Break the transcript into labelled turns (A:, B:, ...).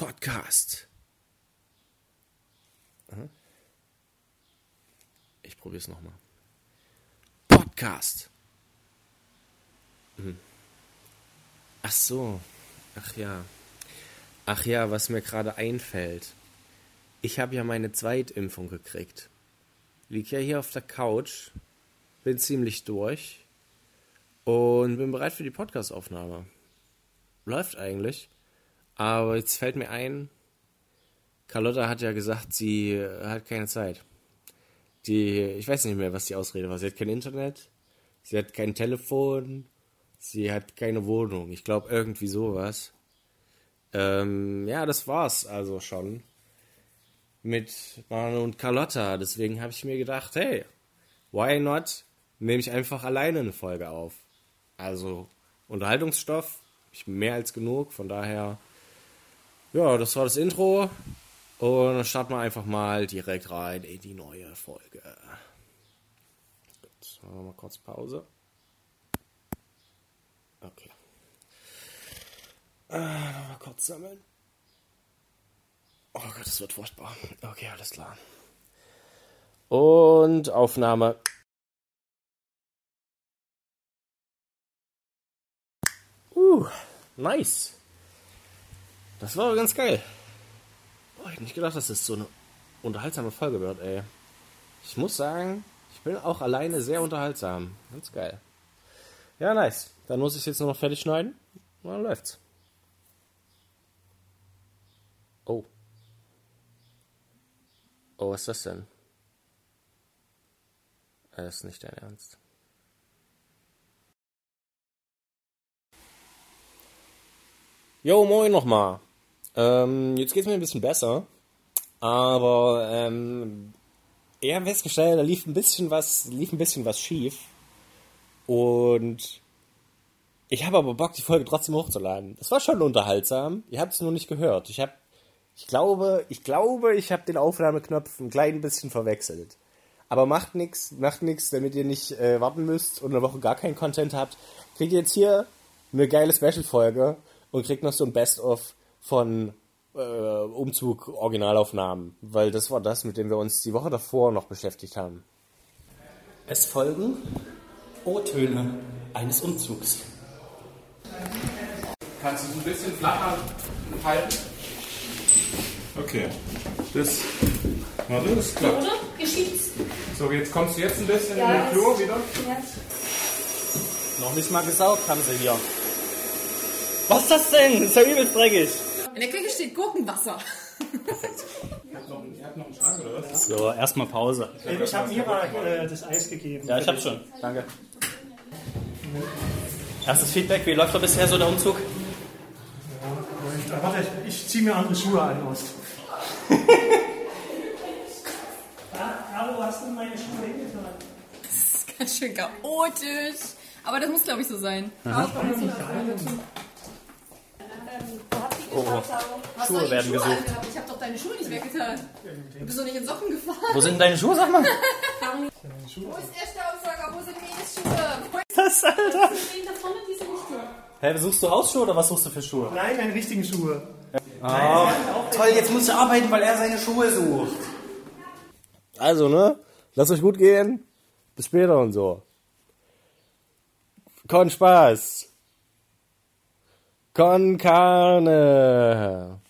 A: Podcast. Ich probiere es nochmal. Podcast. Mhm. Ach so. Ach ja. Ach ja, was mir gerade einfällt. Ich habe ja meine Zweitimpfung gekriegt. Lieg ja hier auf der Couch, bin ziemlich durch und bin bereit für die Podcastaufnahme. Läuft eigentlich. Aber jetzt fällt mir ein, Carlotta hat ja gesagt, sie hat keine Zeit. Die, ich weiß nicht mehr, was die Ausrede war. Sie hat kein Internet, sie hat kein Telefon, sie hat keine Wohnung. Ich glaube irgendwie sowas. Ähm, ja, das war's also schon mit Manu und Carlotta. Deswegen habe ich mir gedacht, hey, why not? Nehme ich einfach alleine eine Folge auf. Also Unterhaltungsstoff, ich mehr als genug. Von daher, ja, das war das Intro. Und dann starten wir einfach mal direkt rein in die neue Folge. Gut, machen wir mal kurz Pause. Okay. Äh, mal kurz sammeln. Oh Gott, das wird furchtbar. Okay, alles klar. Und Aufnahme. Uh, nice. Das war ganz geil. Oh, ich hätte nicht gedacht, dass das so eine unterhaltsame Folge wird, ey. Ich muss sagen, ich bin auch alleine sehr unterhaltsam. Ganz geil. Ja, nice. Dann muss ich jetzt nur noch fertig schneiden. Und dann läuft's. Oh. Oh, was ist das denn? Das ist nicht dein Ernst. Jo, moin nochmal. Ähm, jetzt geht's mir ein bisschen besser. Aber ähm, ich habe festgestellt, da lief ein bisschen was, lief ein bisschen was schief. Und ich habe aber Bock, die Folge trotzdem hochzuladen. Das war schon unterhaltsam. Ihr habt es nur nicht gehört. Ich habe, ich glaube, ich glaube, ich habe den Aufnahmeknopf ein klein bisschen verwechselt. Aber macht nichts, macht nichts, damit ihr nicht äh, warten müsst und eine Woche gar keinen Content habt. Kriegt ihr jetzt hier eine geile Special-Folge und kriegt noch so ein Best-of von äh, Umzug-Originalaufnahmen, weil das war das, mit dem wir uns die Woche davor noch beschäftigt haben.
B: Es folgen O-Töne eines Umzugs.
A: Kannst du es ein bisschen flacher halten? Okay. Das. Warte, das.
C: Oder? Geschieht's?
A: So, jetzt kommst du jetzt ein bisschen
C: Ja,
A: in den Flur wieder.
B: Noch nicht mal gesaugt haben sie hier. Was ist das denn? Das ist ja übelst dreckig.
C: In der Küche steht Gurkenwasser.
A: Ihr habt noch einen Schrank, oder was?
B: So, erstmal Pause.
D: Ich habe Mira äh, das Eis gegeben.
B: Ja, ich hab's schon. Danke. Erstes Feedback, wie läuft da bisher so der Umzug?
D: Äh, warte, ich, ziehe mir andere Schuhe an aus. ja, wo hast du meine Schuhe hingetan?
C: Das ist ganz schön chaotisch. Aber das muss, glaube ich, so sein.
B: Oh,
C: Was
B: Schuhe werden
C: Schuhe
B: gesucht.
C: angehabt? Ich habe doch deine Schuhe nicht weggetan. Du bist doch nicht in Socken gefahren.
B: Wo sind deine Schuhe, sag mal?
C: Wo ist der Staubsauger? Wo sind Menes Schuhe? Wo
B: Was, Alter?
C: stehen da vorne diese Lichter?
B: Hä, suchst du Hausschuhe oder was suchst du für Schuhe?
D: Nein, meine richtigen Schuhe.
B: Toll, jetzt musst du arbeiten, weil er seine Schuhe sucht.
A: Also, ne? Lasst euch gut gehen. Bis später und so. Con Spaß. Con Carne.